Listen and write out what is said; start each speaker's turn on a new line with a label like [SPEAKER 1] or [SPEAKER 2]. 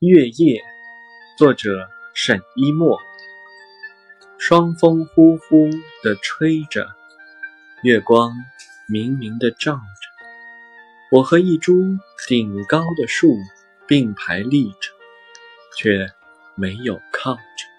[SPEAKER 1] 月夜作者沈一墨。双风呼呼地吹着月光明明地照着。我和一株顶高的树并排立着却没有靠着。